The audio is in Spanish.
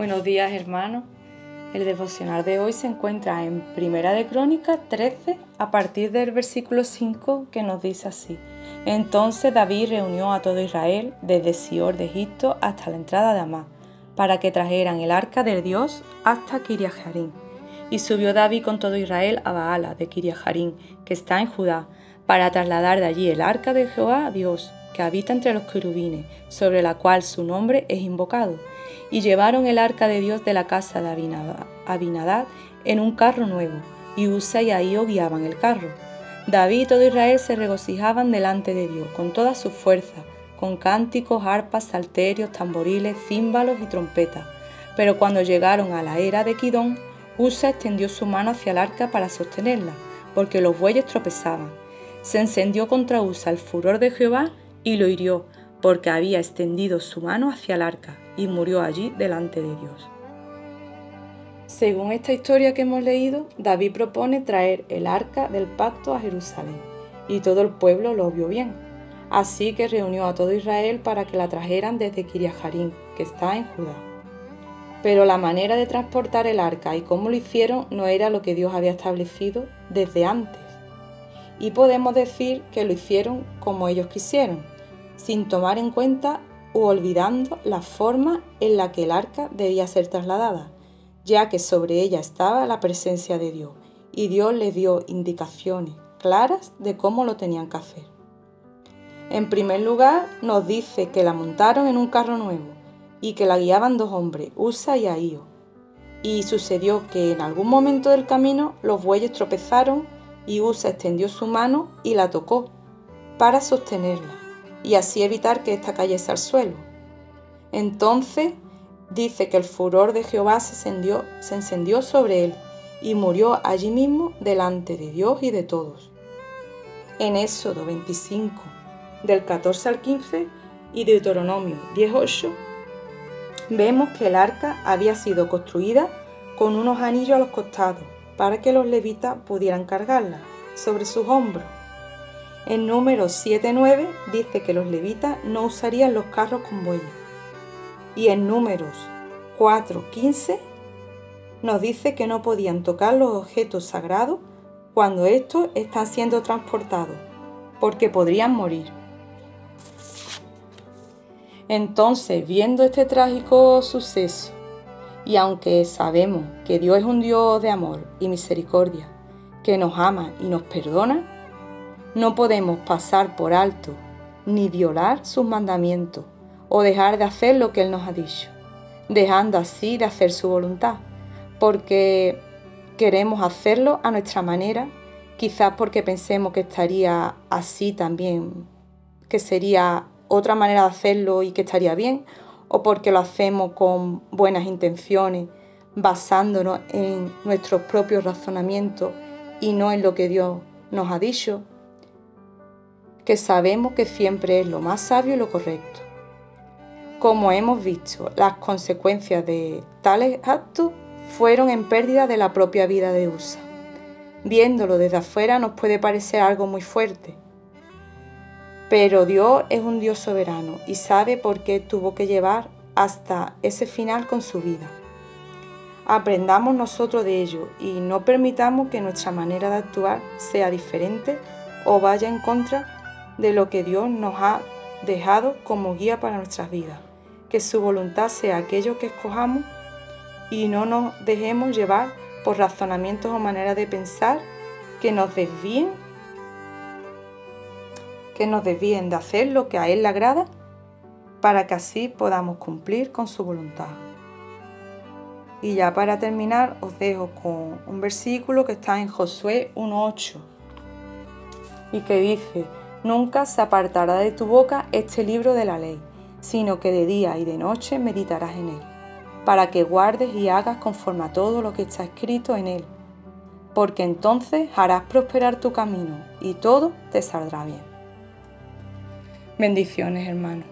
Buenos días hermanos. El devocional de hoy se encuentra en Primera de Crónicas 13 a partir del versículo 5 que nos dice así. Entonces David reunió a todo Israel desde Sior de Egipto hasta la entrada de Amá para que trajeran el arca del Dios hasta Kiriajarín. Y subió David con todo Israel a Baala de Kiriajarín, que está en Judá, para trasladar de allí el arca de Jehová a Dios, que habita entre los querubines, sobre la cual su nombre es invocado y llevaron el arca de Dios de la casa de Abinadad en un carro nuevo, y Usa y Ahío guiaban el carro. David y todo Israel se regocijaban delante de Dios con toda su fuerza, con cánticos, arpas, salterios, tamboriles, címbalos y trompetas. Pero cuando llegaron a la era de Kidón, Usa extendió su mano hacia el arca para sostenerla, porque los bueyes tropezaban. Se encendió contra Usa el furor de Jehová y lo hirió, porque había extendido su mano hacia el arca y murió allí delante de Dios. Según esta historia que hemos leído, David propone traer el arca del pacto a Jerusalén, y todo el pueblo lo vio bien. Así que reunió a todo Israel para que la trajeran desde Kiriajarín, que está en Judá. Pero la manera de transportar el arca y cómo lo hicieron no era lo que Dios había establecido desde antes. Y podemos decir que lo hicieron como ellos quisieron, sin tomar en cuenta u olvidando la forma en la que el arca debía ser trasladada, ya que sobre ella estaba la presencia de Dios, y Dios le dio indicaciones claras de cómo lo tenían que hacer. En primer lugar, nos dice que la montaron en un carro nuevo y que la guiaban dos hombres, Usa y Ahío. Y sucedió que en algún momento del camino los bueyes tropezaron y Usa extendió su mano y la tocó para sostenerla y así evitar que ésta cayese al suelo. Entonces dice que el furor de Jehová se encendió, se encendió sobre él y murió allí mismo delante de Dios y de todos. En Éxodo 25, del 14 al 15 y Deuteronomio 18, vemos que el arca había sido construida con unos anillos a los costados para que los levitas pudieran cargarla sobre sus hombros en número 7.9 dice que los levitas no usarían los carros con bueyes. Y en números 4.15 nos dice que no podían tocar los objetos sagrados cuando estos están siendo transportados, porque podrían morir. Entonces, viendo este trágico suceso, y aunque sabemos que Dios es un Dios de amor y misericordia, que nos ama y nos perdona, no podemos pasar por alto ni violar sus mandamientos o dejar de hacer lo que Él nos ha dicho, dejando así de hacer su voluntad, porque queremos hacerlo a nuestra manera, quizás porque pensemos que estaría así también, que sería otra manera de hacerlo y que estaría bien, o porque lo hacemos con buenas intenciones, basándonos en nuestros propios razonamientos y no en lo que Dios nos ha dicho que sabemos que siempre es lo más sabio y lo correcto. Como hemos visto, las consecuencias de tales actos fueron en pérdida de la propia vida de Usa. Viéndolo desde afuera nos puede parecer algo muy fuerte, pero Dios es un Dios soberano y sabe por qué tuvo que llevar hasta ese final con su vida. Aprendamos nosotros de ello y no permitamos que nuestra manera de actuar sea diferente o vaya en contra de lo que Dios nos ha dejado como guía para nuestras vidas. Que su voluntad sea aquello que escojamos y no nos dejemos llevar por razonamientos o maneras de pensar que nos desvíen, que nos desvíen de hacer lo que a Él le agrada para que así podamos cumplir con su voluntad. Y ya para terminar os dejo con un versículo que está en Josué 1.8 y que dice, Nunca se apartará de tu boca este libro de la ley, sino que de día y de noche meditarás en él, para que guardes y hagas conforme a todo lo que está escrito en él, porque entonces harás prosperar tu camino y todo te saldrá bien. Bendiciones, hermanos.